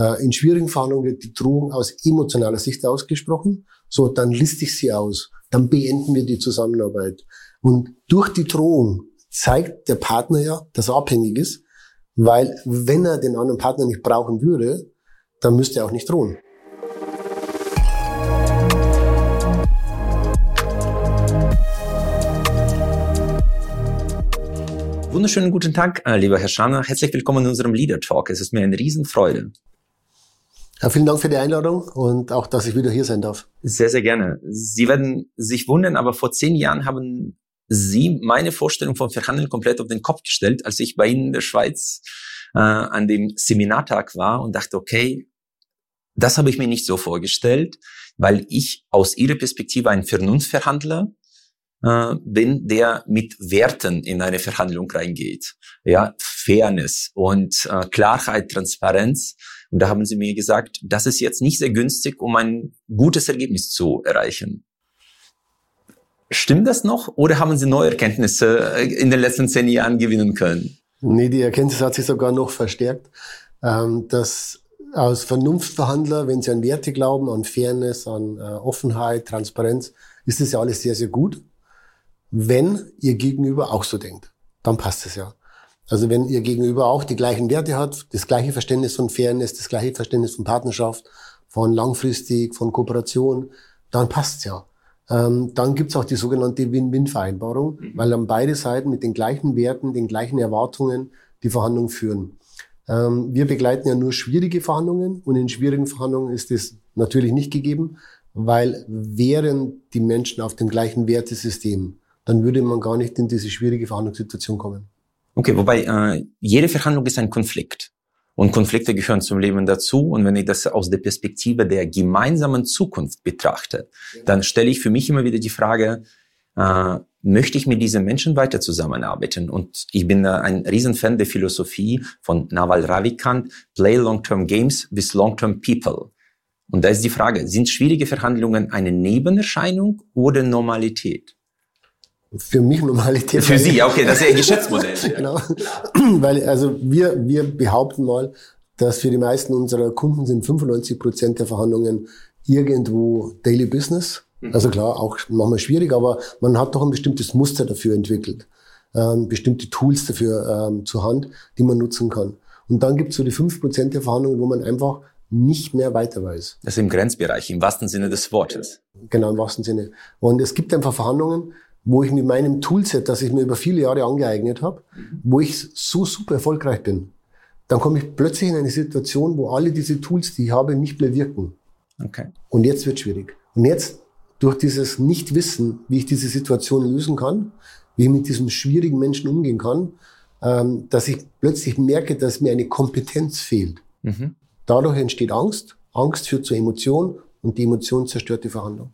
Äh, in schwierigen Verhandlungen wird die Drohung aus emotionaler Sicht ausgesprochen. So, dann liste ich sie aus. Dann beenden wir die Zusammenarbeit. Und durch die Drohung zeigt der Partner ja, dass er abhängig ist, weil wenn er den anderen Partner nicht brauchen würde, dann müsste er auch nicht drohen. Wunderschönen guten Tag, äh, lieber Herr Schanner. Herzlich willkommen in unserem Leader Talk. Es ist mir eine Riesenfreude. Ja, vielen Dank für die Einladung und auch, dass ich wieder hier sein darf. Sehr, sehr gerne. Sie werden sich wundern, aber vor zehn Jahren haben Sie meine Vorstellung von Verhandeln komplett auf den Kopf gestellt, als ich bei Ihnen in der Schweiz äh, an dem Seminartag war und dachte, okay, das habe ich mir nicht so vorgestellt, weil ich aus Ihrer Perspektive ein Vernunftverhandler äh, bin, der mit Werten in eine Verhandlung reingeht. Ja, Fairness und äh, Klarheit, Transparenz. Und da haben sie mir gesagt, das ist jetzt nicht sehr günstig, um ein gutes Ergebnis zu erreichen. Stimmt das noch oder haben Sie neue Erkenntnisse äh, in den letzten zehn Jahren gewinnen können? Nee, die Erkenntnis hat sich sogar noch verstärkt, ähm, dass aus Vernunftverhandler, wenn sie an Werte glauben, an Fairness, an äh, Offenheit, Transparenz, ist das ja alles sehr, sehr gut. Wenn ihr Gegenüber auch so denkt, dann passt es ja. Also wenn ihr Gegenüber auch die gleichen Werte hat, das gleiche Verständnis von Fairness, das gleiche Verständnis von Partnerschaft, von langfristig, von Kooperation, dann passt's ja. Ähm, dann gibt's auch die sogenannte Win-Win-Vereinbarung, mhm. weil dann beide Seiten mit den gleichen Werten, den gleichen Erwartungen die Verhandlungen führen. Ähm, wir begleiten ja nur schwierige Verhandlungen und in schwierigen Verhandlungen ist es natürlich nicht gegeben, weil wären die Menschen auf dem gleichen Wertesystem, dann würde man gar nicht in diese schwierige Verhandlungssituation kommen. Okay, wobei äh, jede Verhandlung ist ein Konflikt. Und Konflikte gehören zum Leben dazu. Und wenn ich das aus der Perspektive der gemeinsamen Zukunft betrachte, dann stelle ich für mich immer wieder die Frage, äh, möchte ich mit diesen Menschen weiter zusammenarbeiten? Und ich bin äh, ein Riesenfan der Philosophie von Naval Ravikant, Play Long-Term Games with Long-Term People. Und da ist die Frage, sind schwierige Verhandlungen eine Nebenerscheinung oder Normalität? Für mich Normalität. Für Sie, okay, das ist Ihr Geschäftsmodell. genau. Weil, also wir, wir behaupten mal, dass für die meisten unserer Kunden sind 95 Prozent der Verhandlungen irgendwo Daily Business. Mhm. Also klar, auch manchmal schwierig, aber man hat doch ein bestimmtes Muster dafür entwickelt. Ähm, bestimmte Tools dafür ähm, zur Hand, die man nutzen kann. Und dann gibt es so die 5 Prozent der Verhandlungen, wo man einfach nicht mehr weiter weiß. Das ist im Grenzbereich, im wahrsten Sinne des Wortes. Genau, im wahrsten Sinne. Und es gibt einfach Verhandlungen, wo ich mit meinem Toolset, das ich mir über viele Jahre angeeignet habe, wo ich so super erfolgreich bin, dann komme ich plötzlich in eine Situation, wo alle diese Tools, die ich habe, nicht mehr wirken. Okay. Und jetzt wird schwierig. Und jetzt durch dieses Nichtwissen, wie ich diese Situation lösen kann, wie ich mit diesem schwierigen Menschen umgehen kann, ähm, dass ich plötzlich merke, dass mir eine Kompetenz fehlt. Mhm. Dadurch entsteht Angst. Angst führt zur Emotion und die Emotion zerstört die Verhandlung.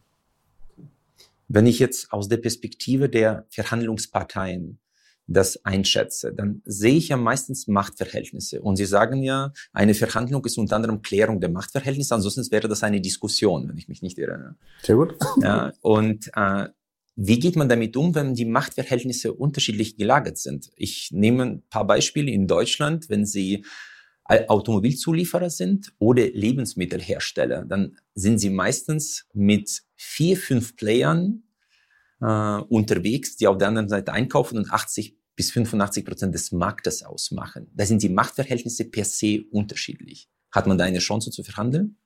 Wenn ich jetzt aus der Perspektive der Verhandlungsparteien das einschätze, dann sehe ich ja meistens Machtverhältnisse. Und Sie sagen ja, eine Verhandlung ist unter anderem Klärung der Machtverhältnisse, ansonsten wäre das eine Diskussion, wenn ich mich nicht irre. Sehr gut. Ja, und äh, wie geht man damit um, wenn die Machtverhältnisse unterschiedlich gelagert sind? Ich nehme ein paar Beispiele in Deutschland, wenn Sie Automobilzulieferer sind oder Lebensmittelhersteller, dann sind sie meistens mit vier, fünf Playern äh, unterwegs, die auf der anderen Seite einkaufen und 80 bis 85 Prozent des Marktes ausmachen. Da sind die Machtverhältnisse per se unterschiedlich. Hat man da eine Chance zu verhandeln?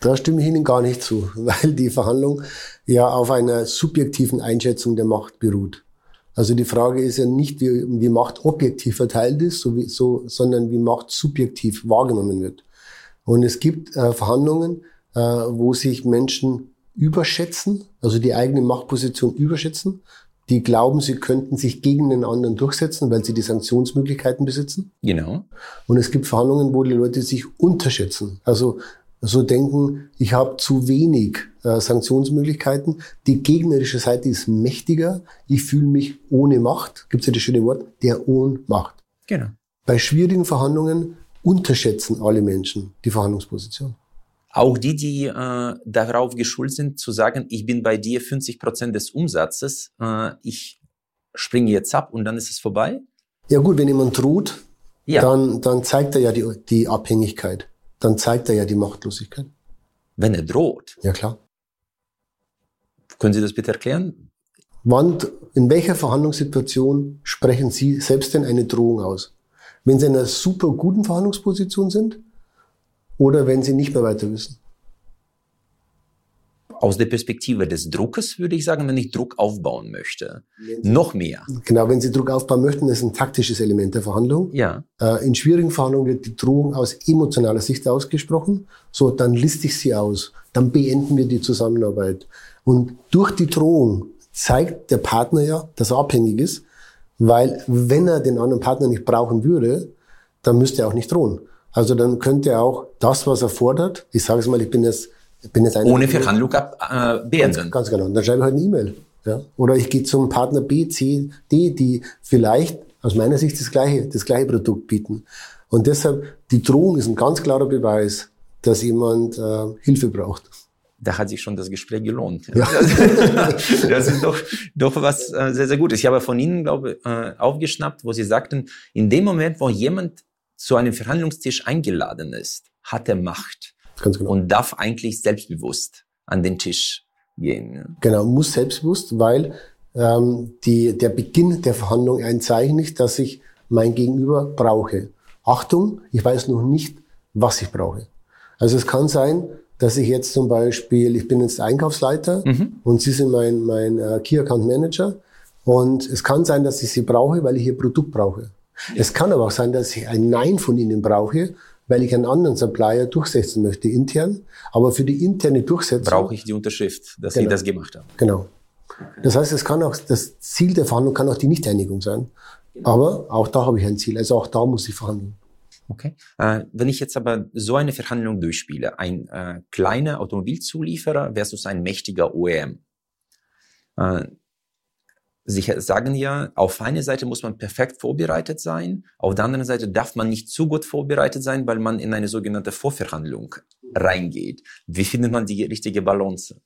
Da stimme ich Ihnen gar nicht zu, weil die Verhandlung ja auf einer subjektiven Einschätzung der Macht beruht. Also die Frage ist ja nicht, wie, wie Macht objektiv verteilt ist, so wie, so, sondern wie Macht subjektiv wahrgenommen wird. Und es gibt äh, Verhandlungen, äh, wo sich Menschen überschätzen, also die eigene Machtposition überschätzen, die glauben, sie könnten sich gegen den anderen durchsetzen, weil sie die Sanktionsmöglichkeiten besitzen. Genau. Und es gibt Verhandlungen, wo die Leute sich unterschätzen. Also so denken, ich habe zu wenig äh, Sanktionsmöglichkeiten. Die gegnerische Seite ist mächtiger. Ich fühle mich ohne Macht. Gibt es ja das schöne Wort, der Ohnmacht. Genau. Bei schwierigen Verhandlungen unterschätzen alle Menschen die Verhandlungsposition. Auch die, die äh, darauf geschult sind, zu sagen, ich bin bei dir 50 Prozent des Umsatzes, äh, ich springe jetzt ab und dann ist es vorbei? Ja gut, wenn jemand droht, ja. dann, dann zeigt er ja die, die Abhängigkeit. dann zeigt er ja die Machtlosigkeit. Wenn er droht? Ja, klar. Können Sie das bitte erklären? Wann, in welcher Verhandlungssituation sprechen Sie selbst denn eine Drohung aus? Wenn Sie in einer super guten Verhandlungsposition sind oder wenn Sie nicht mehr weiter wissen? aus der Perspektive des Druckes würde ich sagen, wenn ich Druck aufbauen möchte. Noch mehr. Genau, wenn Sie Druck aufbauen möchten, ist ein taktisches Element der Verhandlung. Ja. Äh, in schwierigen Verhandlungen wird die Drohung aus emotionaler Sicht ausgesprochen. So, dann liste ich sie aus. Dann beenden wir die Zusammenarbeit. Und durch die Drohung zeigt der Partner ja, dass er abhängig ist, weil wenn er den anderen Partner nicht brauchen würde, dann müsste er auch nicht drohen. Also dann könnte er auch das, was er fordert, ich sage es mal, ich bin jetzt bin jetzt Ohne Verhandlung ab, äh, beenden. Ganz, ganz genau. dann schreibe ich halt eine E-Mail. Ja? Oder ich gehe zum Partner B, C, D, die vielleicht aus meiner Sicht das gleiche, das gleiche Produkt bieten. Und deshalb, die Drohung ist ein ganz klarer Beweis, dass jemand äh, Hilfe braucht. Da hat sich schon das Gespräch gelohnt. Ja. das ist doch, doch was äh, sehr, sehr Gutes. Ich habe von Ihnen, glaube äh, aufgeschnappt, wo Sie sagten, in dem Moment, wo jemand zu einem Verhandlungstisch eingeladen ist, hat er Macht. Ganz genau. Und darf eigentlich selbstbewusst an den Tisch gehen. Genau, muss selbstbewusst, weil ähm, die, der Beginn der Verhandlung ein Zeichen ist, dass ich mein Gegenüber brauche. Achtung, ich weiß noch nicht, was ich brauche. Also es kann sein, dass ich jetzt zum Beispiel, ich bin jetzt Einkaufsleiter mhm. und Sie sind mein, mein äh, Key Account Manager und es kann sein, dass ich Sie brauche, weil ich Ihr Produkt brauche. Es kann aber auch sein, dass ich ein Nein von Ihnen brauche, weil ich einen anderen Supplier durchsetzen möchte intern. Aber für die interne Durchsetzung brauche ich die Unterschrift, dass genau, Sie das gemacht haben. Genau. Das heißt, es kann auch das Ziel der Verhandlung kann auch die Nichteinigung sein. Genau. Aber auch da habe ich ein Ziel. Also auch da muss ich verhandeln. Okay. Äh, wenn ich jetzt aber so eine Verhandlung durchspiele, ein äh, kleiner Automobilzulieferer versus ein mächtiger OEM, äh, Sie sagen ja, auf einer Seite muss man perfekt vorbereitet sein, auf der anderen Seite darf man nicht zu gut vorbereitet sein, weil man in eine sogenannte Vorverhandlung reingeht. Wie findet man die richtige Balance?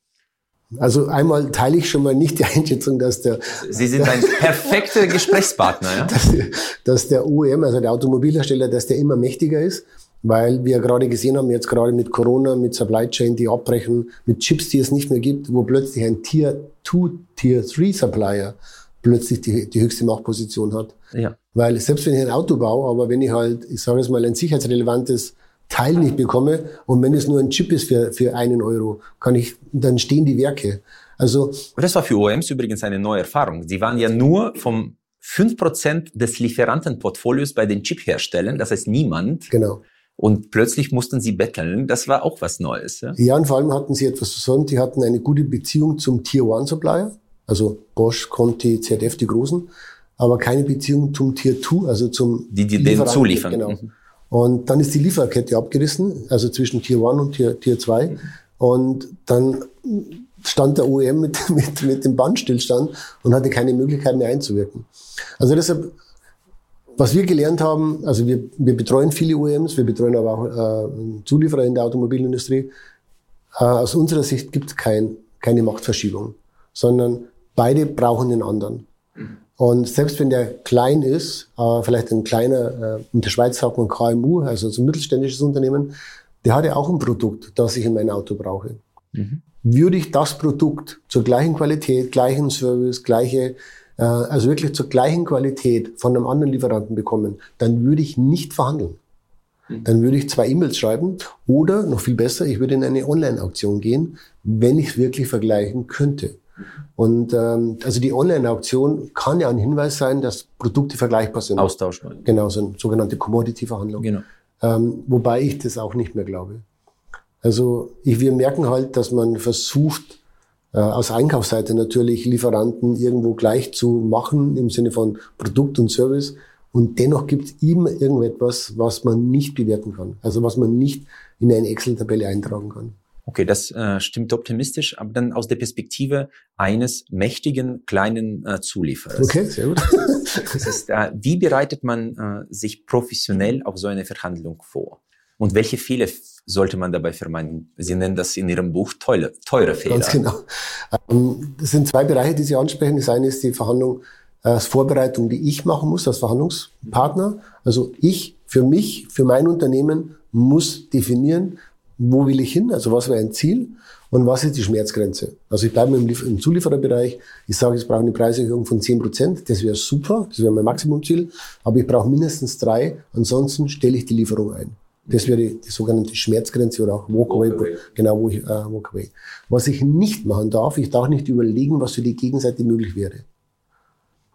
Also einmal teile ich schon mal nicht die Einschätzung, dass der... Sie sind ein perfekter Gesprächspartner, ja? Dass, dass der OEM, also der Automobilhersteller, dass der immer mächtiger ist weil wir gerade gesehen haben, jetzt gerade mit Corona, mit Supply Chain, die abbrechen, mit Chips, die es nicht mehr gibt, wo plötzlich ein Tier 2, Tier 3 Supplier plötzlich die, die höchste Machtposition hat. Ja. Weil selbst wenn ich ein Auto baue, aber wenn ich halt, ich sage es mal, ein sicherheitsrelevantes Teil nicht bekomme und wenn es nur ein Chip ist für, für einen Euro, kann ich, dann stehen die Werke. Also. Das war für OEMs übrigens eine neue Erfahrung. Sie waren ja nur vom 5% des Lieferantenportfolios bei den Chip-Herstellern, das heißt niemand. Genau. Und plötzlich mussten sie betteln. Das war auch was Neues. Ja, ja und vor allem hatten sie etwas versäumt. Die hatten eine gute Beziehung zum Tier One Supplier, also Bosch, Conti, ZF, die Großen, aber keine Beziehung zum Tier Two, also zum die, die den zuliefern. Genau. Mhm. Und dann ist die Lieferkette abgerissen, also zwischen Tier One und Tier, Tier 2. Mhm. Und dann stand der OEM mit, mit, mit dem Bandstillstand und hatte keine Möglichkeit mehr einzuwirken. Also deshalb was wir gelernt haben, also wir, wir betreuen viele OEMs, wir betreuen aber auch äh, Zulieferer in der Automobilindustrie. Äh, aus unserer Sicht gibt es kein, keine Machtverschiebung, sondern beide brauchen den anderen. Und selbst wenn der klein ist, äh, vielleicht ein kleiner, äh, in der Schweiz sagt man KMU, also so ein mittelständisches Unternehmen, der hat ja auch ein Produkt, das ich in mein Auto brauche. Mhm. Würde ich das Produkt zur gleichen Qualität, gleichen Service, gleiche also wirklich zur gleichen Qualität von einem anderen Lieferanten bekommen, dann würde ich nicht verhandeln. Hm. Dann würde ich zwei E-Mails schreiben oder noch viel besser, ich würde in eine Online-Auktion gehen, wenn ich es wirklich vergleichen könnte. Und ähm, also die Online-Auktion kann ja ein Hinweis sein, dass Produkte vergleichbar sind. Austauschbar. Genau, so eine sogenannte Commodity-Verhandlung. Genau. Ähm, wobei ich das auch nicht mehr glaube. Also ich, wir merken halt, dass man versucht, äh, aus Einkaufsseite natürlich Lieferanten irgendwo gleich zu machen im Sinne von Produkt und Service. Und dennoch gibt es immer irgendetwas, was man nicht bewerten kann. Also was man nicht in eine Excel-Tabelle eintragen kann. Okay, das äh, stimmt optimistisch, aber dann aus der Perspektive eines mächtigen kleinen äh, Zulieferers. Okay, sehr gut. das ist, äh, wie bereitet man äh, sich professionell auf so eine Verhandlung vor? Und welche Fehler sollte man dabei vermeiden? Sie nennen das in Ihrem Buch teure, teure Fehler. Ganz genau. Ähm, das sind zwei Bereiche, die Sie ansprechen. Das eine ist die Verhandlung, äh, als Vorbereitung, die ich machen muss als Verhandlungspartner. Also ich, für mich, für mein Unternehmen muss definieren, wo will ich hin, also was wäre ein Ziel und was ist die Schmerzgrenze. Also ich bleibe im, im Zuliefererbereich, ich sage, ich brauche eine Preiserhöhung von 10 Prozent, das wäre super, das wäre mein Maximumziel, aber ich brauche mindestens drei, ansonsten stelle ich die Lieferung ein. Das wäre die, die sogenannte Schmerzgrenze oder auch Walkaway, Walk genau, wo ich, äh, Walkaway. Was ich nicht machen darf, ich darf nicht überlegen, was für die Gegenseite möglich wäre.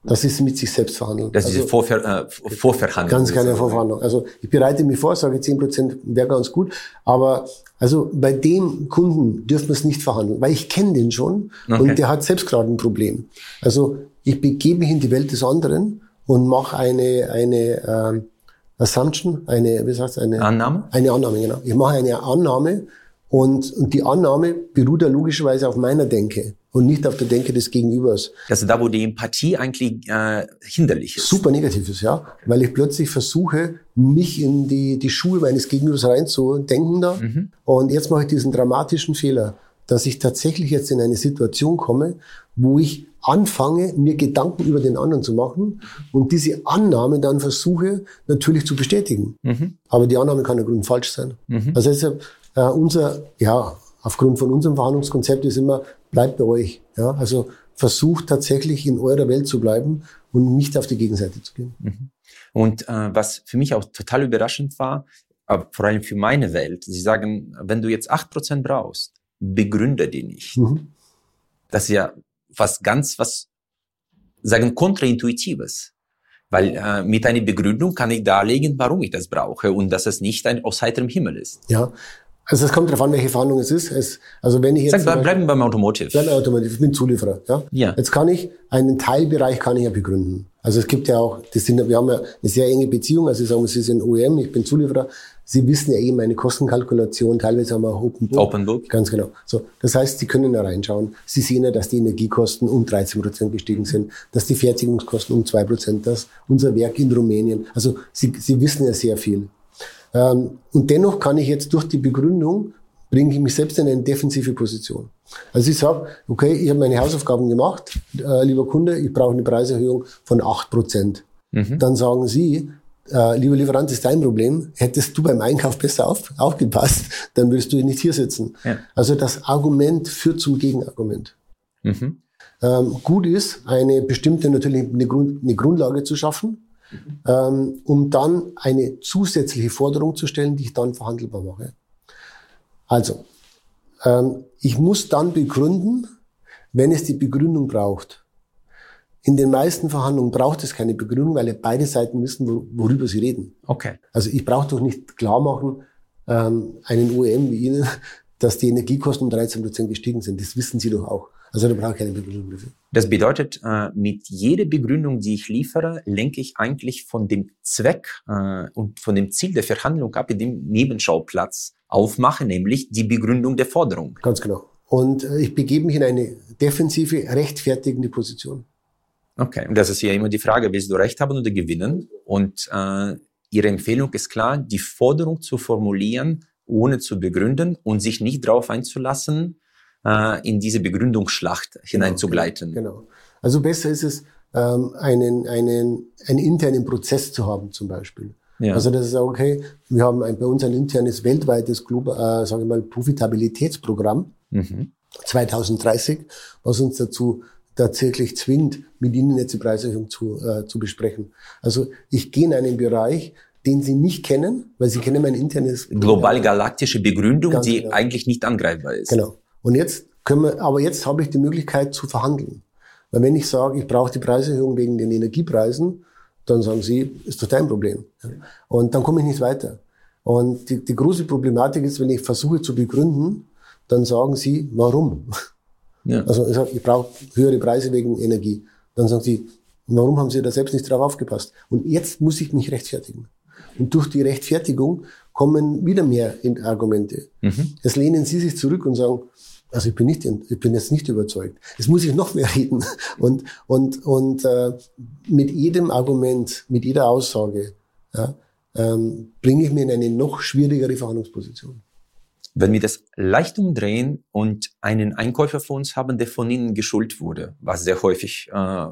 Das ist mit sich selbst verhandeln. Das ist also, Vorver äh, Vorverhandlung. Ganz keine Vorverhandlung. Also ich bereite mich vor, sage 10 Prozent wäre ganz gut. Aber also bei dem Kunden dürfen wir es nicht verhandeln, weil ich kenne den schon okay. und der hat selbst gerade ein Problem. Also ich begebe mich in die Welt des anderen und mache eine, eine äh, Assumption, eine, wie sagst du, eine Annahme? Eine Annahme, genau. Ich mache eine Annahme und, und die Annahme beruht ja logischerweise auf meiner Denke und nicht auf der Denke des Gegenübers. Also da, wo die Empathie eigentlich äh, hinderlich ist. Super negativ ist, ja. Weil ich plötzlich versuche, mich in die, die Schuhe meines Gegenübers reinzudenken da. Mhm. Und jetzt mache ich diesen dramatischen Fehler, dass ich tatsächlich jetzt in eine Situation komme, wo ich anfange, mir Gedanken über den anderen zu machen und diese Annahme dann versuche, natürlich zu bestätigen. Mhm. Aber die Annahme kann ja grundfalsch sein. Mhm. Also deshalb äh, unser, ja, aufgrund von unserem Verhandlungskonzept ist immer, bleibt bei euch. Ja? Also versucht tatsächlich in eurer Welt zu bleiben und nicht auf die Gegenseite zu gehen. Mhm. Und äh, was für mich auch total überraschend war, aber vor allem für meine Welt, sie sagen, wenn du jetzt acht Prozent brauchst, begründe die nicht. Mhm. Das ist ja was ganz, was sagen, kontraintuitives. Weil äh, mit einer Begründung kann ich darlegen, warum ich das brauche und dass es nicht ein aus heiterem Himmel ist. Ja, also es kommt darauf an, welche Verhandlung es ist. Es, also wenn ich jetzt Sag, bleiben beim Automotive. Bleiben beim Automotive. Ich bin Zulieferer. Ja? ja. Jetzt kann ich einen Teilbereich kann ich ja begründen. Also es gibt ja auch, das sind, wir haben ja eine sehr enge Beziehung. Also ich sage, Sie sind OEM, ich bin Zulieferer. Sie wissen ja eben meine Kostenkalkulation. Teilweise haben wir auch Open Book. Open Book. Ganz genau. So, das heißt, Sie können da reinschauen. Sie sehen ja, dass die Energiekosten um 13 Prozent gestiegen sind, dass die Fertigungskosten um zwei Prozent, dass unser Werk in Rumänien. Also Sie, Sie wissen ja sehr viel. Ähm, und dennoch kann ich jetzt durch die Begründung bringe ich mich selbst in eine defensive Position. Also ich sage, okay, ich habe meine Hausaufgaben gemacht, äh, lieber Kunde, ich brauche eine Preiserhöhung von acht Prozent. Mhm. Dann sagen Sie, äh, lieber Lieferant, ist dein Problem. Hättest du beim Einkauf besser auf, aufgepasst, dann würdest du nicht hier sitzen. Ja. Also das Argument führt zum Gegenargument. Mhm. Ähm, gut ist, eine bestimmte natürlich eine, Grund, eine Grundlage zu schaffen, mhm. ähm, um dann eine zusätzliche Forderung zu stellen, die ich dann verhandelbar mache. Also, ähm, ich muss dann begründen, wenn es die Begründung braucht. In den meisten Verhandlungen braucht es keine Begründung, weil ja beide Seiten wissen, worüber sie reden. Okay. Also ich brauche doch nicht klar machen, ähm, einen OEM wie Ihnen, dass die Energiekosten um 13 Prozent gestiegen sind. Das wissen Sie doch auch. Also da brauche ich keine Begründung dafür. Das bedeutet, äh, mit jeder Begründung, die ich liefere, lenke ich eigentlich von dem Zweck äh, und von dem Ziel der Verhandlung ab, in dem Nebenschauplatz aufmache, nämlich die Begründung der Forderung. Ganz genau. Und äh, ich begebe mich in eine defensive, rechtfertigende Position. Okay, und das ist ja immer die Frage, willst du Recht haben oder gewinnen? Und äh, Ihre Empfehlung ist klar, die Forderung zu formulieren, ohne zu begründen und sich nicht darauf einzulassen, äh, in diese Begründungsschlacht genau, hineinzugleiten. Genau, genau. Also besser ist es, ähm, einen, einen, einen internen Prozess zu haben zum Beispiel. Ja. Also das ist auch okay. Wir haben ein, bei uns ein internes weltweites, äh, sagen wir mal, Profitabilitätsprogramm mhm. 2030, was uns dazu tatsächlich zwingt, mit Ihnen jetzt die Preiserhöhung zu, äh, zu besprechen. Also ich gehe in einen Bereich, den Sie nicht kennen, weil Sie kennen mein internes global galaktische Begründung, die genau. eigentlich nicht angreifbar ist. Genau. Und jetzt können wir, aber jetzt habe ich die Möglichkeit zu verhandeln. Weil wenn ich sage, ich brauche die Preiserhöhung wegen den Energiepreisen, dann sagen sie, ist doch dein Problem. Und dann komme ich nicht weiter. Und die, die große Problematik ist, wenn ich versuche zu begründen, dann sagen sie, warum? Ja. Also ich, sage, ich brauche höhere Preise wegen Energie. Dann sagen sie, warum haben sie da selbst nicht drauf aufgepasst? Und jetzt muss ich mich rechtfertigen. Und durch die Rechtfertigung kommen wieder mehr Argumente. Mhm. Jetzt lehnen sie sich zurück und sagen, also ich bin nicht, ich bin jetzt nicht überzeugt. Es muss ich noch mehr reden. Und, und, und äh, mit jedem Argument, mit jeder Aussage ja, ähm, bringe ich mir in eine noch schwierigere Verhandlungsposition. Wenn wir das leicht umdrehen und einen Einkäufer vor uns haben, der von Ihnen geschult wurde, was sehr häufig äh,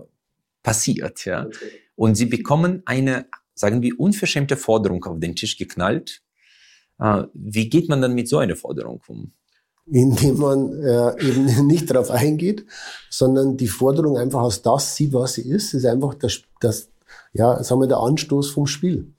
passiert, ja, und Sie bekommen eine, sagen wir, unverschämte Forderung auf den Tisch geknallt, Äh, wie geht man dann mit so einer Forderung um? Indem man äh, eben nicht darauf eingeht, sondern die Forderung einfach als das sieht, was sie ist. Ist einfach das, das ja, sagen wir, der Anstoß vom Spiel.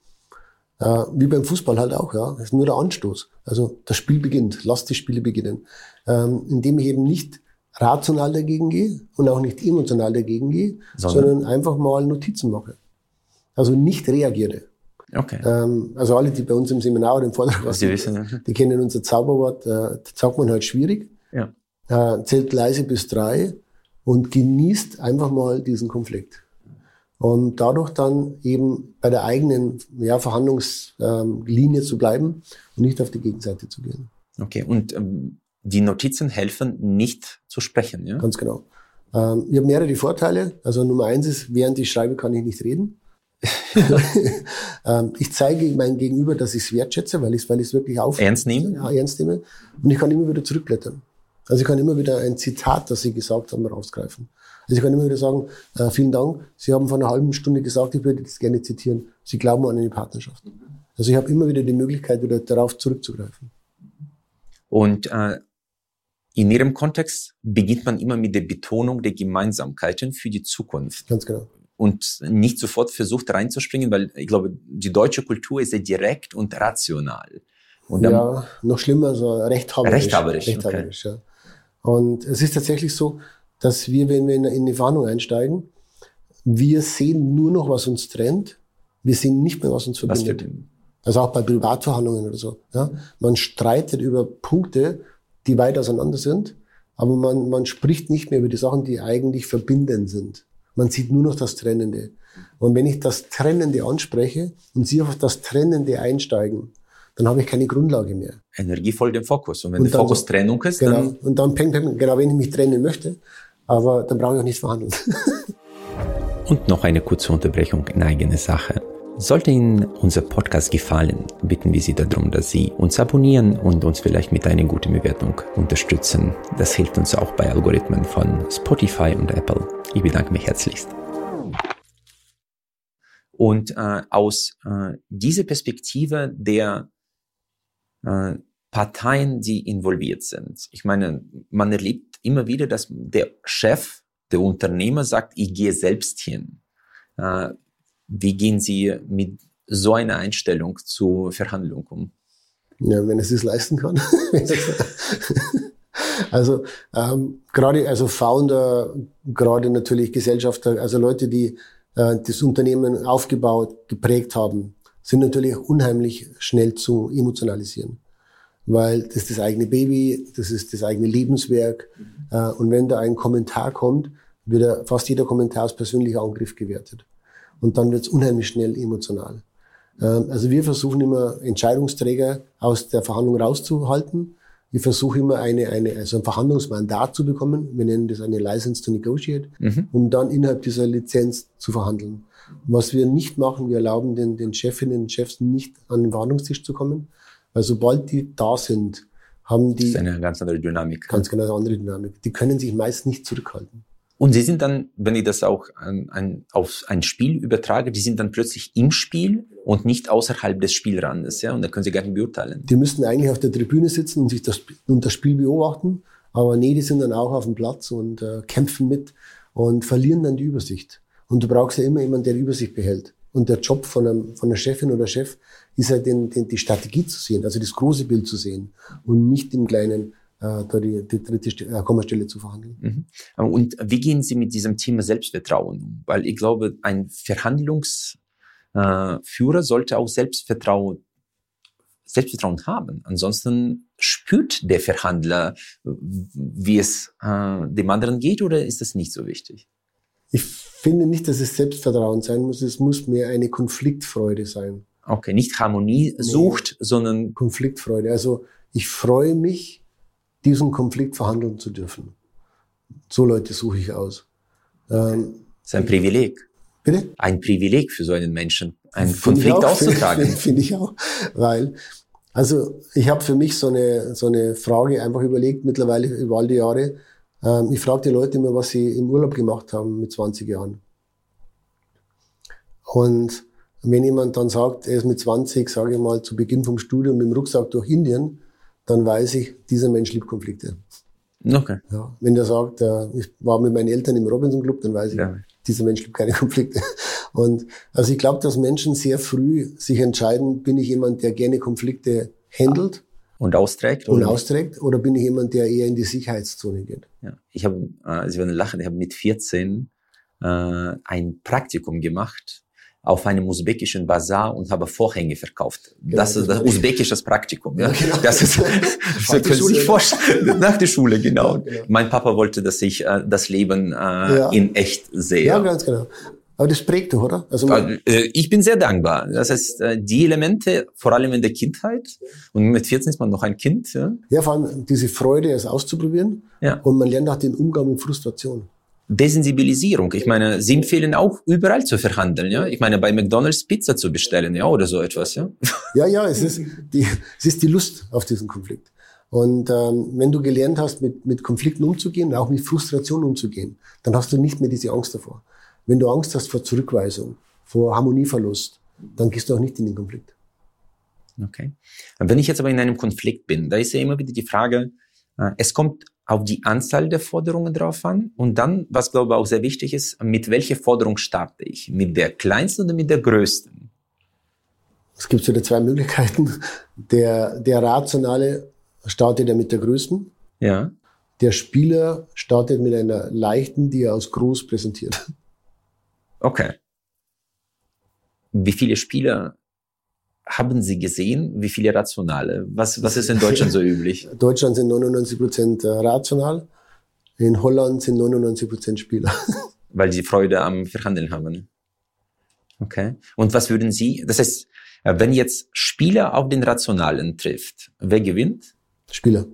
Äh, wie beim Fußball halt auch, ja. Das ist nur der Anstoß. Also das Spiel beginnt, lasst die Spiele beginnen. Ähm, indem ich eben nicht rational dagegen gehe und auch nicht emotional dagegen gehe, sondern, sondern einfach mal Notizen mache. Also nicht reagiere. Okay. Ähm, also alle, die bei uns im Seminar oder im Vortrag die, wissen, ja. die kennen unser Zauberwort, äh, das sagt man halt schwierig. Ja. Äh, zählt leise bis drei und genießt einfach mal diesen Konflikt. Und dadurch dann eben bei der eigenen ja, Verhandlungslinie ähm, zu bleiben und nicht auf die Gegenseite zu gehen. Okay, und ähm, die Notizen helfen nicht zu sprechen, ja? Ganz genau. Ähm, ich habe mehrere Vorteile. Also Nummer eins ist, während ich schreibe, kann ich nicht reden. ähm, ich zeige meinem Gegenüber, dass ich es wertschätze, weil ich es weil ich's wirklich auf ernst nehme. Ja, ernst nehme. Und ich kann immer wieder zurückblättern. Also ich kann immer wieder ein Zitat, das Sie gesagt haben, rausgreifen. Also ich kann immer wieder sagen, äh, vielen Dank, Sie haben vor einer halben Stunde gesagt, ich würde das gerne zitieren. Sie glauben an eine Partnerschaft. Also ich habe immer wieder die Möglichkeit, wieder darauf zurückzugreifen. Und äh, in Ihrem Kontext beginnt man immer mit der Betonung der Gemeinsamkeiten für die Zukunft. Ganz genau. Und nicht sofort versucht reinzuspringen, weil ich glaube, die deutsche Kultur ist sehr direkt und rational. Und ja, noch schlimmer, so rechthaberisch. Rechthaberisch, rechthaberisch okay. ja. Und es ist tatsächlich so, dass wir, wenn wir in eine Verhandlung einsteigen, wir sehen nur noch, was uns trennt. Wir sehen nicht mehr, was uns verbindet. Was also auch bei Privatverhandlungen oder so. Ja? Man streitet über Punkte, die weit auseinander sind, aber man, man spricht nicht mehr über die Sachen, die eigentlich verbindend sind. Man sieht nur noch das Trennende. Und wenn ich das Trennende anspreche und Sie auf das Trennende einsteigen, dann habe ich keine Grundlage mehr. Energie folgt dem Fokus. Und wenn und der Fokus Trennung ist, genau, dann... Und dann fängt, genau, wenn ich mich trennen möchte, aber dann brauche ich auch nicht verhandeln. Und noch eine kurze Unterbrechung in eigene Sache. Sollte Ihnen unser Podcast gefallen, bitten wir Sie darum, dass Sie uns abonnieren und uns vielleicht mit einer guten Bewertung unterstützen. Das hilft uns auch bei Algorithmen von Spotify und Apple. Ich bedanke mich herzlichst. Und äh, aus äh, dieser Perspektive der äh, Parteien, die involviert sind. Ich meine, man erlebt immer wieder, dass der Chef, der Unternehmer sagt, ich gehe selbst hin. Äh, wie gehen Sie mit so einer Einstellung zur Verhandlung um? Ja, wenn es es leisten kann. also ähm, gerade also Founder, gerade natürlich Gesellschafter, also Leute, die äh, das Unternehmen aufgebaut, geprägt haben, sind natürlich unheimlich schnell zu emotionalisieren weil das ist das eigene Baby, das ist das eigene Lebenswerk. Mhm. Äh, und wenn da ein Kommentar kommt, wird fast jeder Kommentar als persönlicher Angriff gewertet. Und dann wird es unheimlich schnell emotional. Ähm, also wir versuchen immer Entscheidungsträger aus der Verhandlung rauszuhalten. Ich versuche immer eine, eine, also ein Verhandlungsmandat zu bekommen. Wir nennen das eine License to Negotiate, mhm. um dann innerhalb dieser Lizenz zu verhandeln. Was wir nicht machen, wir erlauben den, den Chefinnen und Chefs nicht an den Verhandlungstisch zu kommen, weil sobald die da sind, haben die. Das ist eine ganz andere Dynamik. Ganz genau eine andere Dynamik. Die können sich meist nicht zurückhalten. Und sie sind dann, wenn ich das auch an, an, auf ein Spiel übertrage, die sind dann plötzlich im Spiel und nicht außerhalb des Spielrandes, ja, und da können sie gar nicht beurteilen. Die müssten eigentlich auf der Tribüne sitzen und sich das, und das Spiel beobachten, aber nee, die sind dann auch auf dem Platz und äh, kämpfen mit und verlieren dann die Übersicht. Und du brauchst ja immer jemanden, der die Übersicht behält. Und der Job von, einem, von einer Chefin oder Chef ist halt den, den, die Strategie zu sehen, also das große Bild zu sehen und nicht im kleinen äh, da die, die dritte äh, Kommastelle zu verhandeln. Mhm. Und wie gehen Sie mit diesem Thema Selbstvertrauen um? Weil ich glaube, ein Verhandlungsführer äh, sollte auch Selbstvertrauen Selbstvertrauen haben. Ansonsten spürt der Verhandler, wie es äh, dem anderen geht, oder ist das nicht so wichtig? Ich finde nicht, dass es Selbstvertrauen sein muss. Es muss mehr eine Konfliktfreude sein. Okay, nicht Harmonie nee, sucht, sondern Konfliktfreude. Also ich freue mich, diesen Konflikt verhandeln zu dürfen. So Leute suche ich aus. Ähm, das ist ein Privileg. Bitte? Ein Privileg für so einen Menschen, einen find Konflikt auszutragen. Finde find ich auch, weil also ich habe für mich so eine so eine Frage einfach überlegt mittlerweile über all die Jahre ich frage die Leute immer, was sie im Urlaub gemacht haben mit 20 Jahren. Und Wenn jemand dann sagt, er ist mit 20, sage ich mal, zu Beginn vom Studium mit dem Rucksack durch Indien, dann weiß ich, dieser Mensch liebt Konflikte. Okay. Ja, wenn der sagt, äh, ich war mit meinen Eltern im Robinson Club, dann weiß ich, Ja. dieser Mensch liebt keine Konflikte. Und also ich glaube, dass Menschen sehr früh sich entscheiden, bin ich jemand, der gerne Konflikte handelt Und austrägt? und oder? austrägt, oder bin ich jemand, der eher in die Sicherheitszone geht? Ja. Ich habe, äh, Sie werden lachen, ich habe mit 14 äh, ein Praktikum gemacht auf einem usbekischen Bazar und habe Vorhänge verkauft. Genau, das ist das das usbekisches Praktikum. Ja? Ja, genau. Das ist, Nach Sie der können Schule, sich vorstellen, nach der Schule, genau. Ja, genau. Mein Papa wollte, dass ich äh, das Leben äh, in echt sehe. Ja, ganz genau. Aber das prägt doch, oder? Also Äh, Ich bin sehr dankbar. Das heißt, äh, die Elemente, vor allem in der Kindheit, und mit 14 ist man noch ein Kind, ja, ja, vor allem diese Freude, es auszuprobieren. Ja. Und man lernt auch den Umgang mit Frustration. Desensibilisierung. Ich meine, sie empfehlen auch überall zu verhandeln, ja. Ich meine, bei McDonald's Pizza zu bestellen, ja, oder so etwas, ja. Ja, ja, es ist die, es ist die Lust auf diesen Konflikt. Und ähm, wenn du gelernt hast, mit, mit Konflikten umzugehen, auch mit Frustration umzugehen, dann hast du nicht mehr diese Angst davor. Wenn du Angst hast vor Zurückweisung, vor Harmonieverlust, dann gehst du auch nicht in den Konflikt. Okay. Wenn ich jetzt aber in einem Konflikt bin, da ist ja immer wieder die Frage, äh, es kommt auf die Anzahl der Forderungen drauf an und dann, was glaube ich auch sehr wichtig ist, mit welcher Forderung starte ich? Mit der kleinsten oder mit der größten? Es gibt wieder zwei Möglichkeiten. Der, der Rationale startet ja mit der größten. Ja. Der Spieler startet mit einer leichten, die er als groß präsentiert. Okay. Wie viele Spieler haben Sie gesehen? Wie viele rationale? Was, was ist in Deutschland so üblich? In Deutschland sind 99 Prozent rational. In Holland sind 99 Prozent Spieler. Weil sie Freude am Verhandeln haben. Okay. Und was würden Sie, das heißt, äh, wenn jetzt Spieler auf den Rationalen trifft, wer gewinnt? Spieler.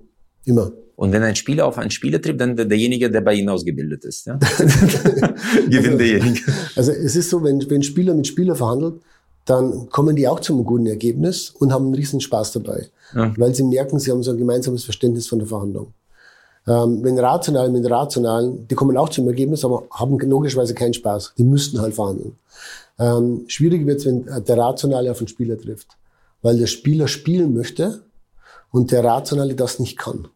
Immer. Und wenn ein Spieler auf einen Spieler trifft, dann der- derjenige, der bei Ihnen ausgebildet ist. Ja? gewinnt derjenige. Also es ist so, wenn, wenn Spieler mit Spieler verhandelt, dann kommen die auch zu einem guten Ergebnis und haben einen riesen Spaß dabei. Ja. Weil sie merken, sie haben so ein gemeinsames Verständnis von der Verhandlung. Ähm, wenn Rationale mit Rationalen, die kommen auch zum Ergebnis, aber haben logischerweise keinen Spaß. Die müssten halt verhandeln. Ähm, schwierig wird es, wenn der Rationale auf den Spieler trifft. Weil der Spieler spielen möchte und der Rationale das nicht kann.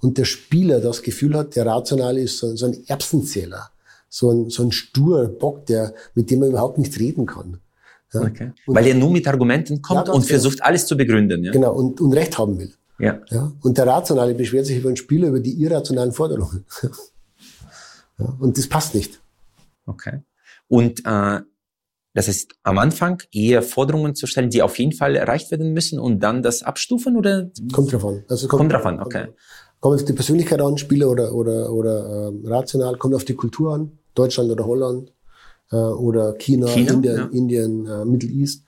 Und der Spieler das Gefühl hat, der Rationale ist so, so ein Erbsenzähler. So ein, so ein sturer Bock, der, mit dem man überhaupt nicht reden kann. Ja? Okay. Weil er nur mit Argumenten kommt Ja, und genau. versucht, alles zu begründen. Ja? Genau, und, und Recht haben will. ja. Ja? Und der Rationale beschwert sich über den Spieler über die irrationalen Forderungen. ja? Und das passt nicht. Okay. Und äh, das heißt, am Anfang eher Forderungen zu stellen, die auf jeden Fall erreicht werden müssen und dann das abstufen oder Kommt drauf an. Also kommt drauf an, okay. Kommt auf die Persönlichkeit an, Spieler oder, oder, oder ähm, rational, kommt auf die Kultur an, Deutschland oder Holland äh, oder China, China, Indien, ja. Indien äh, Middle East.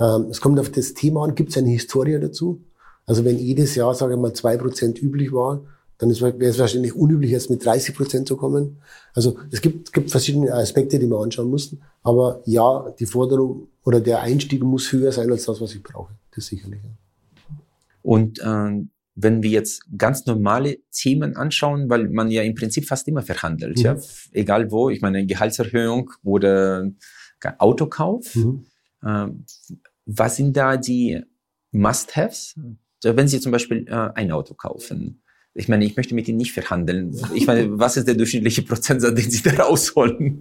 Ähm, es kommt auf das Thema an, gibt es eine Historie dazu? Also wenn jedes Jahr, sage ich mal, zwei Prozent üblich war, dann wäre es wahrscheinlich unüblich, jetzt mit 30 Prozent zu kommen. Also es gibt, gibt verschiedene Aspekte, die wir anschauen mussten. Aber ja, die Forderung oder der Einstieg muss höher sein als das, was ich brauche. Das sicherlich. Ja. Und äh, wenn wir jetzt ganz normale Themen anschauen, weil man ja im Prinzip fast immer verhandelt, Mhm. ja, egal wo, ich meine Gehaltserhöhung oder Autokauf, Mhm. äh, was sind da die Must-Haves? Wenn Sie zum Beispiel äh, ein Auto kaufen, ich meine, ich möchte mit Ihnen nicht verhandeln. Ich meine, was ist der durchschnittliche Prozentsatz, den Sie da rausholen?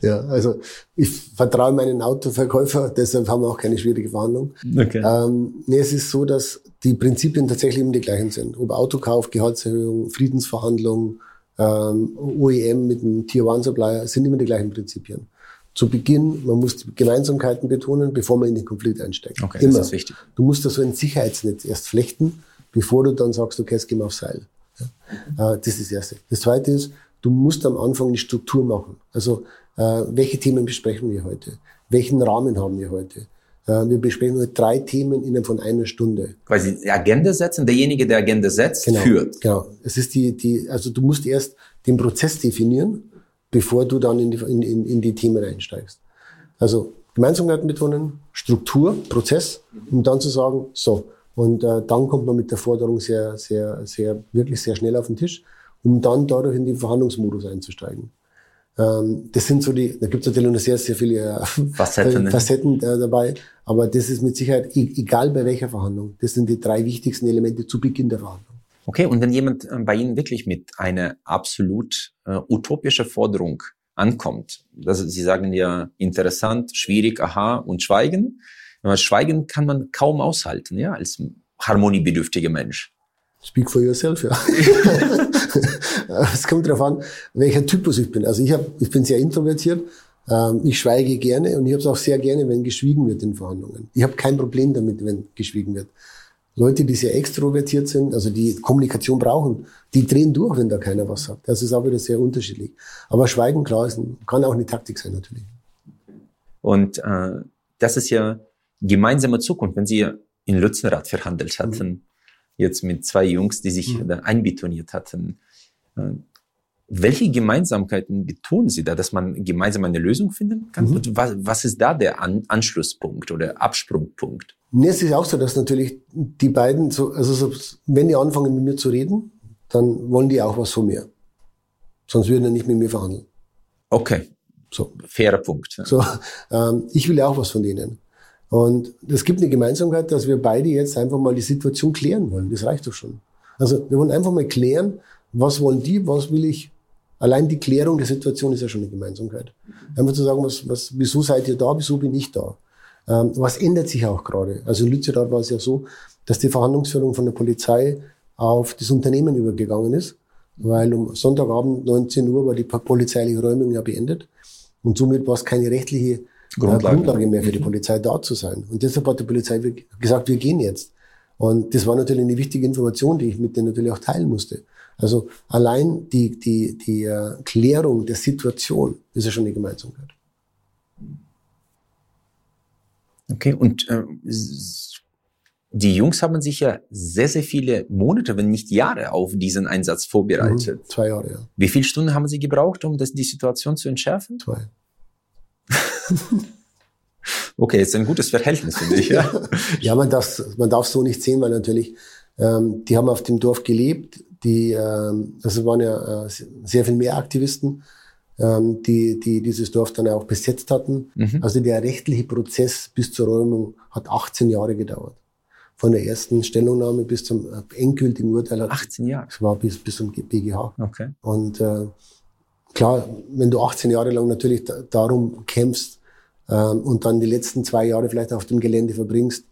Ja, also ich vertraue meinen Autoverkäufer, deshalb haben wir auch keine schwierige Verhandlung. Okay. Ähm, nee, es ist so, dass die Prinzipien tatsächlich immer die gleichen sind. Ob Autokauf, Gehaltserhöhung, Friedensverhandlungen, ähm, OEM mit einem Tier-One-Supplier, sind immer die gleichen Prinzipien. Zu Beginn, man muss die Gemeinsamkeiten betonen, bevor man in den Konflikt einsteigt. Okay, immer. das ist wichtig. Du musst da so ein Sicherheitsnetz erst flechten, bevor du dann sagst, okay, jetzt gehen wir aufs Seil. Ja? Äh, das ist das Erste. Das Zweite ist, du musst am Anfang eine Struktur machen. Also, äh, welche Themen besprechen wir heute? Welchen Rahmen haben wir heute? Äh, wir besprechen heute drei Themen innerhalb von einer Stunde. Quasi die Agenda setzen, derjenige, der Agenda setzt, Genau. führt. Genau. Es ist die, die, also du musst erst den Prozess definieren, bevor du dann in die, in, in die Themen einsteigst. Also Gemeinsamkeiten betonen, Struktur, Prozess, um dann zu sagen, so. Und äh, dann kommt man mit der Forderung sehr, sehr, sehr, wirklich sehr schnell auf den Tisch, um dann dadurch in den Verhandlungsmodus einzusteigen. Ähm, das sind so die, da gibt es natürlich noch sehr, sehr viele äh, Facetten, Facetten äh, dabei. Aber das ist mit Sicherheit, e-, egal bei welcher Verhandlung, das sind die drei wichtigsten Elemente zu Beginn der Verhandlung. Okay, und wenn jemand äh, bei Ihnen wirklich mit einer absolut äh, utopische Forderung ankommt, das, Sie sagen ja interessant, schwierig, aha und schweigen. Schweigen kann man kaum aushalten, ja, als harmoniebedürftiger Mensch. Speak for yourself, ja. es kommt darauf an, welcher Typus ich bin. Also ich, hab, ich bin sehr introvertiert, ähm, ich schweige gerne und ich habe es auch sehr gerne, wenn geschwiegen wird in Verhandlungen. Ich habe kein Problem damit, wenn geschwiegen wird. Leute, die sehr extrovertiert sind, also die Kommunikation brauchen, die drehen durch, wenn da keiner was sagt. Das ist auch wieder sehr unterschiedlich. Aber Schweigen, klar, ist, kann auch eine Taktik sein natürlich. Und äh, das ist ja gemeinsame Zukunft. Wenn Sie in Lützenrad verhandelt hatten, mhm. jetzt mit zwei Jungs, die sich mhm. da einbetoniert hatten, äh, welche Gemeinsamkeiten betonen Sie da, dass man gemeinsam eine Lösung finden kann? Mhm. Was, was ist da der An Anschlusspunkt oder Absprungpunkt? Nee, es ist auch so, dass natürlich die beiden, so, also so, wenn die anfangen mit mir zu reden, dann wollen die auch was von mir. Sonst würden die nicht mit mir verhandeln. Okay. So. Fairer Punkt. Ja. So, ähm, ich will ja auch was von denen. Und es gibt eine Gemeinsamkeit, dass wir beide jetzt einfach mal die Situation klären wollen. Das reicht doch schon. Also wir wollen einfach mal klären, was wollen die, was will ich. Allein die Klärung der Situation ist ja schon eine Gemeinsamkeit. Einfach zu sagen, was, was, wieso seid ihr da, wieso bin ich da? Ähm, was ändert sich auch gerade? Also in Lützerath war es ja so, dass die Verhandlungsführung von der Polizei auf das Unternehmen übergegangen ist, weil um Sonntagabend 19 Uhr war die polizeiliche Räumung ja beendet und somit war es keine rechtliche Grundlage, Grundlage mehr für die Polizei da zu sein. Und deshalb hat die Polizei gesagt, wir gehen jetzt. Und das war natürlich eine wichtige Information, die ich mit denen natürlich auch teilen musste. Also allein die, die, die uh, Klärung der Situation ist ja schon eine Gemeinsamkeit. Okay, und äh, die Jungs haben sich ja sehr, sehr viele Monate, wenn nicht Jahre auf diesen Einsatz vorbereitet. Mhm, zwei Jahre, ja. Wie viele Stunden haben sie gebraucht, um das, die Situation zu entschärfen? Zwei. okay, jetzt ein gutes Verhältnis, finde ich. Ja, ja man, darf, man darf so nicht sehen, weil natürlich, ähm, die haben auf dem Dorf gelebt, die, ähm, also waren ja äh, sehr viel mehr Aktivisten ähm, die, die dieses Dorf dann auch besetzt hatten. Mhm. Also der rechtliche Prozess bis zur Räumung hat 18 Jahre gedauert. Von der ersten Stellungnahme bis zum äh, endgültigen Urteil. Hat, 18 Jahre? Das war bis, bis zum BGH. Okay. Und äh, klar, wenn du 18 Jahre lang natürlich da, darum kämpfst ähm, und dann die letzten zwei Jahre vielleicht auf dem Gelände verbringst,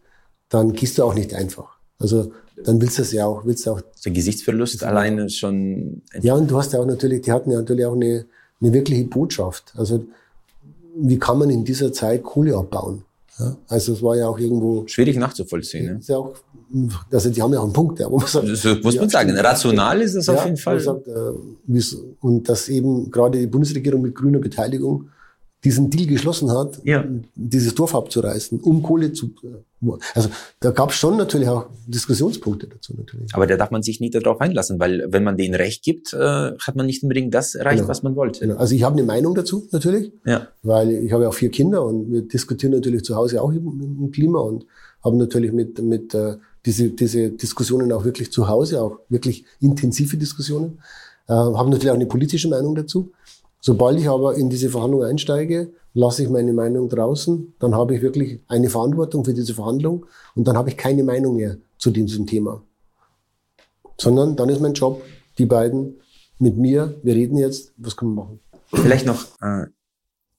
dann gehst du auch nicht einfach. Also dann willst du es ja auch, willst du auch. Der Gesichtsverlust alleine schon. Ja, und du hast ja auch natürlich, die hatten ja natürlich auch eine, eine wirkliche Botschaft. Also wie kann man in dieser Zeit Kohle abbauen? Ja, also es war ja auch irgendwo schwierig nachzuvollziehen. Ne? Ist ja auch, also die haben ja auch einen Punkt, ja, wo man sagt, das muss man sagen. Rational ist es ja, auf jeden Fall. Sagt, äh, und dass eben gerade die Bundesregierung mit grüner Beteiligung diesen Deal geschlossen hat, ja. dieses Dorf abzureißen, um Kohle zu. Also da gab es schon natürlich auch Diskussionspunkte dazu natürlich. Aber da darf man sich nicht darauf einlassen, weil wenn man denen Recht gibt, äh, hat man nicht unbedingt das erreicht, genau. was man wollte. Genau. Also ich habe eine Meinung dazu natürlich, ja. weil ich habe ja auch vier Kinder und wir diskutieren natürlich zu Hause auch im, Klima und haben natürlich mit mit äh, diese diese Diskussionen auch wirklich zu Hause, auch wirklich intensive Diskussionen. Äh, haben natürlich auch eine politische Meinung dazu. Sobald ich aber in diese Verhandlung einsteige, lasse ich meine Meinung draußen, dann habe ich wirklich eine Verantwortung für diese Verhandlung und dann habe ich keine Meinung mehr zu diesem Thema. Sondern dann ist mein Job, die beiden mit mir, wir reden jetzt, was können wir machen? Vielleicht noch äh,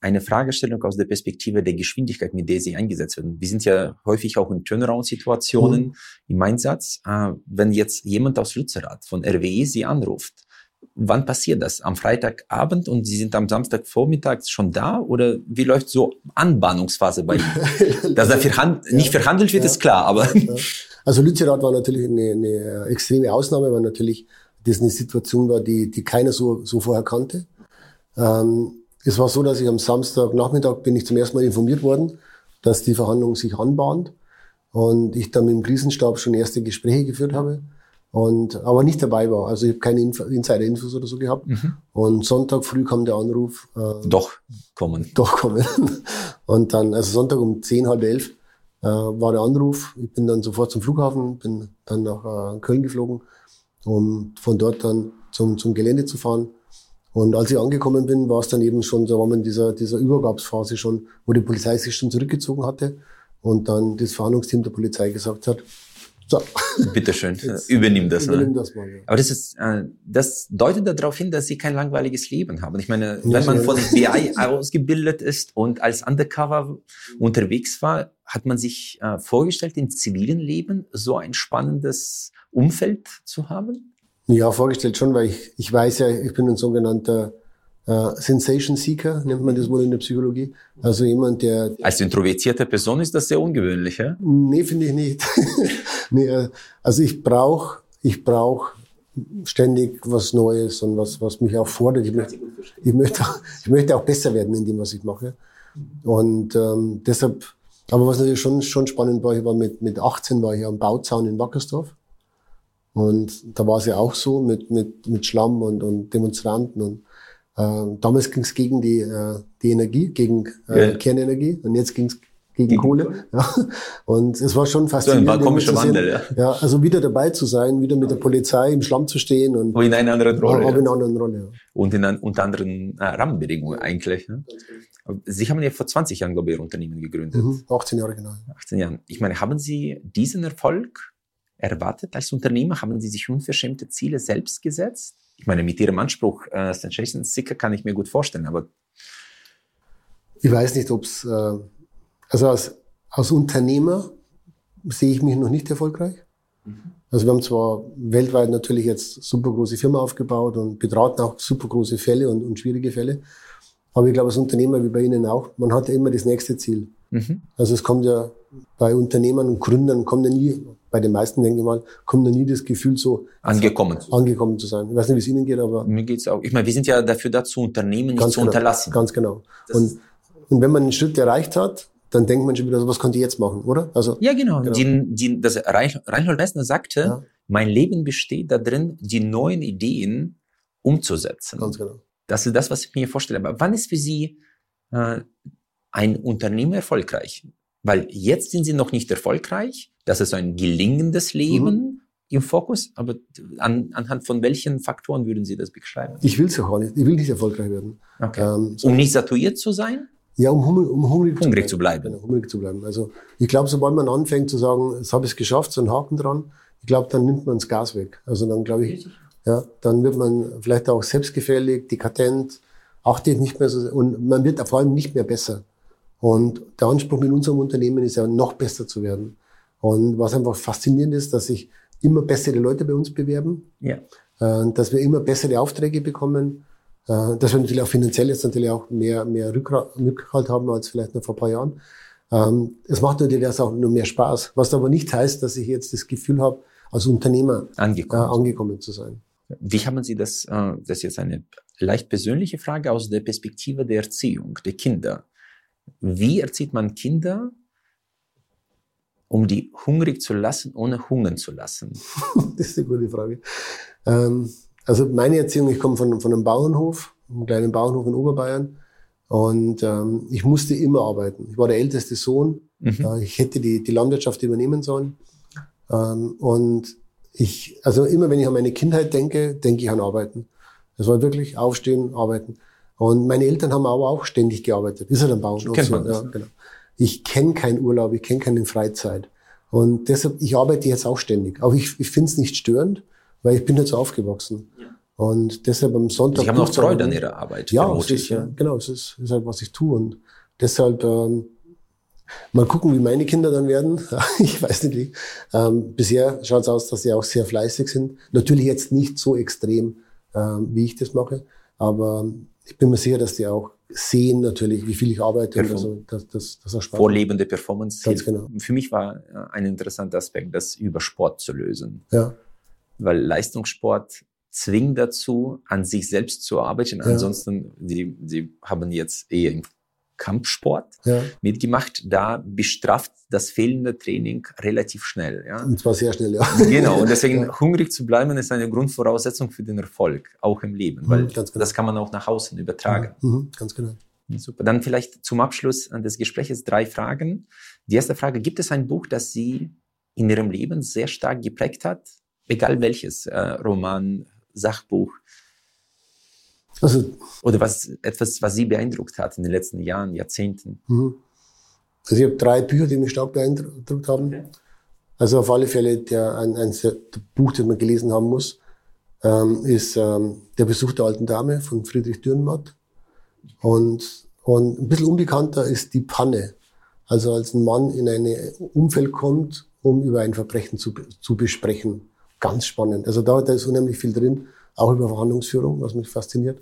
eine Fragestellung aus der Perspektive der Geschwindigkeit, mit der sie eingesetzt werden. Wir sind ja häufig auch in Turnaround-Situationen mhm. im Einsatz. Äh, wenn jetzt jemand aus Lützerath von RWE sie anruft, wann passiert das? Am Freitagabend und Sie sind am Samstagvormittag schon da? Oder wie läuft so Anbahnungsphase bei Ihnen? Dass da verhand nicht verhandelt wird, ja, ist klar, aber. Also Lützerath war natürlich eine, eine extreme Ausnahme, weil natürlich das eine Situation war, die, die keiner so, so vorher kannte. Ähm, es war so, dass ich am Samstagnachmittag bin ich zum ersten Mal informiert worden, dass die Verhandlung sich anbahnt und ich dann mit dem Krisenstab schon erste Gespräche geführt habe und aber nicht dabei war. Also ich habe keine Info, Insider-Infos oder so gehabt. Mhm. Und Sonntag früh kam der Anruf. Äh, doch kommen. Doch kommen. Und dann, also Sonntag um zehn, halb elf äh, war der Anruf. Ich bin dann sofort zum Flughafen, bin dann nach äh, Köln geflogen, um von dort dann zum, zum Gelände zu fahren. Und als ich angekommen bin, war es dann eben schon, so war man in dieser, dieser Übergabsphase schon, wo die Polizei sich schon zurückgezogen hatte und dann das Verhandlungsteam der Polizei gesagt hat, so. Bitteschön, übernimm das. Übernimm das mal, ja. Aber das ist, äh, das deutet darauf hin, dass sie kein langweiliges Leben haben. Ich meine, wenn man von BI ausgebildet ist und als Undercover unterwegs war, hat man sich äh, vorgestellt, im zivilen Leben so ein spannendes Umfeld zu haben? Ja, vorgestellt schon, weil ich, ich weiß ja, ich bin ein sogenannter Uh, Sensation Seeker nennt man das wohl in der Psychologie. Also jemand, der... Als introvertierte Person ist das sehr ungewöhnlich, ja? Nee, finde ich nicht. nee, äh, also ich brauche ich brauch ständig was Neues und was, was mich auch fordert. Ich möchte, ich, möchte, ich möchte auch besser werden in dem, was ich mache. Und ähm, deshalb, aber was natürlich schon, schon spannend war, ich war mit, mit 18 war ich am Bauzaun in Wackersdorf. Und da war es ja auch so mit, mit, mit Schlamm und, und Demonstranten und äh, damals ging es gegen die, äh, die Energie, gegen äh, ja. Kernenergie und jetzt ging es gegen, gegen Kohle. Ja. Und es war schon faszinierend. So ein komischer Wandel, ja. ja. Also wieder dabei zu sein, wieder mit der Polizei im Schlamm zu stehen. Und in einer anderen Rolle. Aber in einer anderen Rolle, ja. Und in, unter anderen äh, Rahmenbedingungen eigentlich. Ne? Sie haben ja vor 20 Jahren, glaube ich, Ihr Unternehmen gegründet. Mhm, 18 Jahre, genau. 18 Jahren. Ich meine, haben Sie diesen Erfolg erwartet als Unternehmer? Haben Sie sich unverschämte Ziele selbst gesetzt? Ich meine, mit Ihrem Anspruch äh, Sensation Seeker kann ich mir gut vorstellen, aber ich weiß nicht, ob es, äh, also als, als Unternehmer sehe ich mich noch nicht erfolgreich. Mhm. Also wir haben zwar weltweit natürlich jetzt super große Firma aufgebaut und betraten auch super große Fälle und, und schwierige Fälle. Aber ich glaube, als Unternehmer wie bei Ihnen auch, man hat ja immer das nächste Ziel. Mhm. Also es kommt ja bei Unternehmern und Gründern kommt ja nie, bei den meisten denke ich mal, kommt ja nie das Gefühl so angekommen, angekommen zu sein. Ich weiß nicht, wie es Ihnen geht, aber mir geht's auch. Ich meine, wir sind ja dafür da zu Unternehmen, nicht zu genau, unterlassen. Ganz genau. und und wenn man einen Schritt erreicht hat, dann denkt man schon wieder, was konnte ich jetzt machen, oder? Also ja, genau. genau. Die, die, das Reinhold Messner sagte, ja. mein Leben besteht darin, die neuen Ideen umzusetzen. Ganz genau. Das ist das, was ich mir vorstelle. Aber wann ist für Sie äh, ein Unternehmen erfolgreich? Weil jetzt sind Sie noch nicht erfolgreich. Das ist ein gelingendes Leben. Mhm im Fokus, aber an, anhand von welchen Faktoren würden Sie das beschreiben? Ich will es ja auch nicht. Ich will nicht erfolgreich werden. Okay. Ähm, so um nicht satuiert zu sein? Ja, um, um hungrig, hungrig zu bleiben. Genau, hungrig zu bleiben. Also ich glaube, sobald man anfängt zu sagen, jetzt habe ich es geschafft, so einen Haken dran, ich glaube, dann nimmt man das Gas weg. Also dann glaube ich, ja, dann wird man vielleicht auch selbstgefällig, dekadent, achtet nicht mehr so und man wird vor allem nicht mehr besser. Und der Anspruch mit unserem Unternehmen ist ja noch besser zu werden. Und was einfach faszinierend ist, dass sich immer bessere Leute bei uns bewerben, ja. Äh, dass wir immer bessere Aufträge bekommen, äh, dass wir natürlich auch finanziell jetzt natürlich auch mehr, mehr Rückhalt haben als vielleicht noch vor ein paar Jahren. Ähm, es macht natürlich auch nur mehr Spaß, was aber nicht heißt, dass ich jetzt das Gefühl habe, als Unternehmer angekommen, äh, angekommen zu sein. Wie haben Sie das, äh, das ist jetzt eine leicht persönliche Frage aus der Perspektive der Erziehung, der Kinder. Wie erzieht man Kinder, um die hungrig zu lassen, ohne hungern zu lassen? das ist eine gute Frage. Ähm, also meine Erziehung, ich komme von, von einem Bauernhof, einem kleinen Bauernhof in Oberbayern. Und ähm, ich musste immer arbeiten. Ich war der älteste Sohn. Mhm. Äh, ich hätte die, die Landwirtschaft übernehmen sollen. Ähm, und ich, also immer wenn ich an meine Kindheit denke, denke ich an Arbeiten. Das war wirklich aufstehen, arbeiten. Und meine Eltern haben aber auch ständig gearbeitet. Ist halt ein Bauernhof. Man ja, genau. Ich kenne keinen Urlaub, ich kenne keine Freizeit. Und deshalb, ich arbeite jetzt auch ständig. Aber ich, ich finde es nicht störend weil ich bin jetzt aufgewachsen. Ja. Und deshalb am Sonntag. Sie haben auch Freude an Ihrer Arbeit. Ja, es ist, ja, genau, es ist, ist halt, was ich tue. Und deshalb, ähm, mal gucken, wie meine Kinder dann werden. ich weiß nicht wie. Ähm, bisher schaut es aus, dass sie auch sehr fleißig sind. Natürlich jetzt nicht so extrem, ähm, wie ich das mache. Aber ich bin mir sicher, dass die auch sehen natürlich, wie viel ich arbeite. Perform also, das, das, das auch Spaß Vorlebende Performance. Ganz genau. Für mich war äh, ein interessanter Aspekt, das über Sport zu lösen. Ja weil Leistungssport zwingt dazu, an sich selbst zu arbeiten. Ja. Ansonsten, sie, sie haben jetzt eher im Kampfsport ja. mitgemacht. Da bestraft das fehlende Training relativ schnell. Ja? Und zwar sehr schnell, ja. Genau. Und deswegen ja. hungrig zu bleiben ist eine Grundvoraussetzung für den Erfolg, auch im Leben, weil mhm, genau. das kann man auch nach außen übertragen. Mhm, ganz genau. Super. Dann vielleicht zum Abschluss des Gesprächs drei Fragen. Die erste Frage, gibt es ein Buch, das Sie in Ihrem Leben sehr stark geprägt hat? egal welches, äh, Roman, Sachbuch. Also, Oder was, etwas, was Sie beeindruckt hat in den letzten Jahren, Jahrzehnten? Mhm. Also ich habe drei Bücher, die mich stark beeindruckt haben. Okay. Also auf alle Fälle der, ein, ein, ein Buch, das man gelesen haben muss, ähm, ist ähm, Der Besuch der alten Dame von Friedrich Dürrenmatt. Und, und ein bisschen unbekannter ist Die Panne. Also als ein Mann in ein Umfeld kommt, um über ein Verbrechen zu, zu besprechen. Ganz spannend. Also da, da ist unheimlich viel drin, auch über Verhandlungsführung, was mich fasziniert.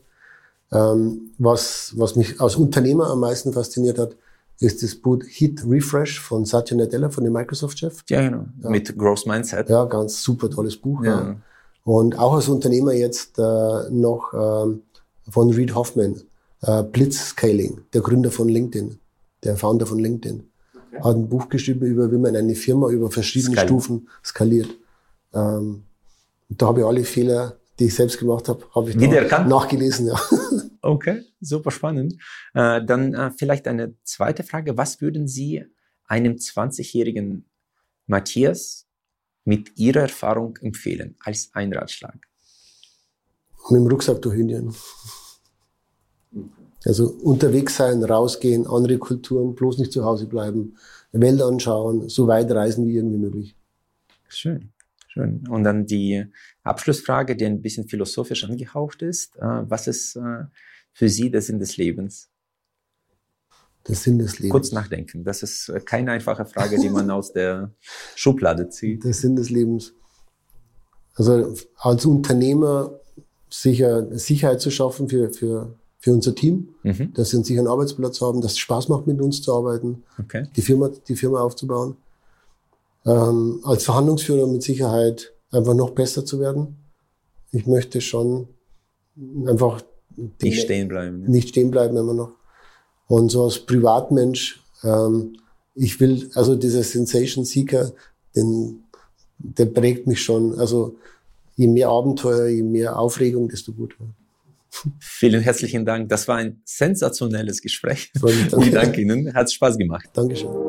Ähm, was, was mich als Unternehmer am meisten fasziniert hat, ist das Boot Hit Refresh von Satya Nadella, von dem Microsoft-Chef. Ja, genau. Ja. Mit Growth Mindset. Ja, ganz super tolles Buch. Ja. ja. Und auch als Unternehmer jetzt äh, noch ähm, von Reed Hoffman, äh, Blitzscaling, der Gründer von LinkedIn, der Founder von LinkedIn. Okay. Hat ein Buch geschrieben über, wie man eine Firma über verschiedene Skaliert. Stufen skaliert. Ähm, da habe ich alle Fehler, die ich selbst gemacht habe, habe ich nachgelesen. Ja. Okay, super spannend. Äh, dann äh, vielleicht eine zweite Frage. Was würden Sie einem 20-jährigen Matthias mit Ihrer Erfahrung empfehlen als ein Ratschlag? Mit dem Rucksack durch Indien. Also unterwegs sein, rausgehen, andere Kulturen, bloß nicht zu Hause bleiben, Welt anschauen, so weit reisen wie irgendwie möglich. Schön, schön. Und dann die Abschlussfrage, die ein bisschen philosophisch angehaucht ist. Äh, was ist äh, für Sie der Sinn des Lebens? Der Sinn des Lebens. Kurz nachdenken. Das ist äh, keine einfache Frage, die man aus der Schublade zieht. Der Sinn des Lebens. Also als Unternehmer sicher Sicherheit zu schaffen für, für, für unser Team, mhm. dass sie einen sicheren Arbeitsplatz haben, dass es Spaß macht, mit uns zu arbeiten, okay. die, Firma, die Firma aufzubauen. Ähm, als Verhandlungsführer mit Sicherheit einfach noch besser zu werden. Ich möchte schon einfach nicht stehen bleiben. Ne? Nicht stehen bleiben immer noch. Und so als Privatmensch, ähm, ich will, also dieser Sensation Seeker, den, der prägt mich schon. Also je mehr Abenteuer, je mehr Aufregung, desto gut. Vielen herzlichen Dank. Das war ein sensationelles Gespräch. Ich danke Ihnen. Hat Spaß gemacht. Dankeschön.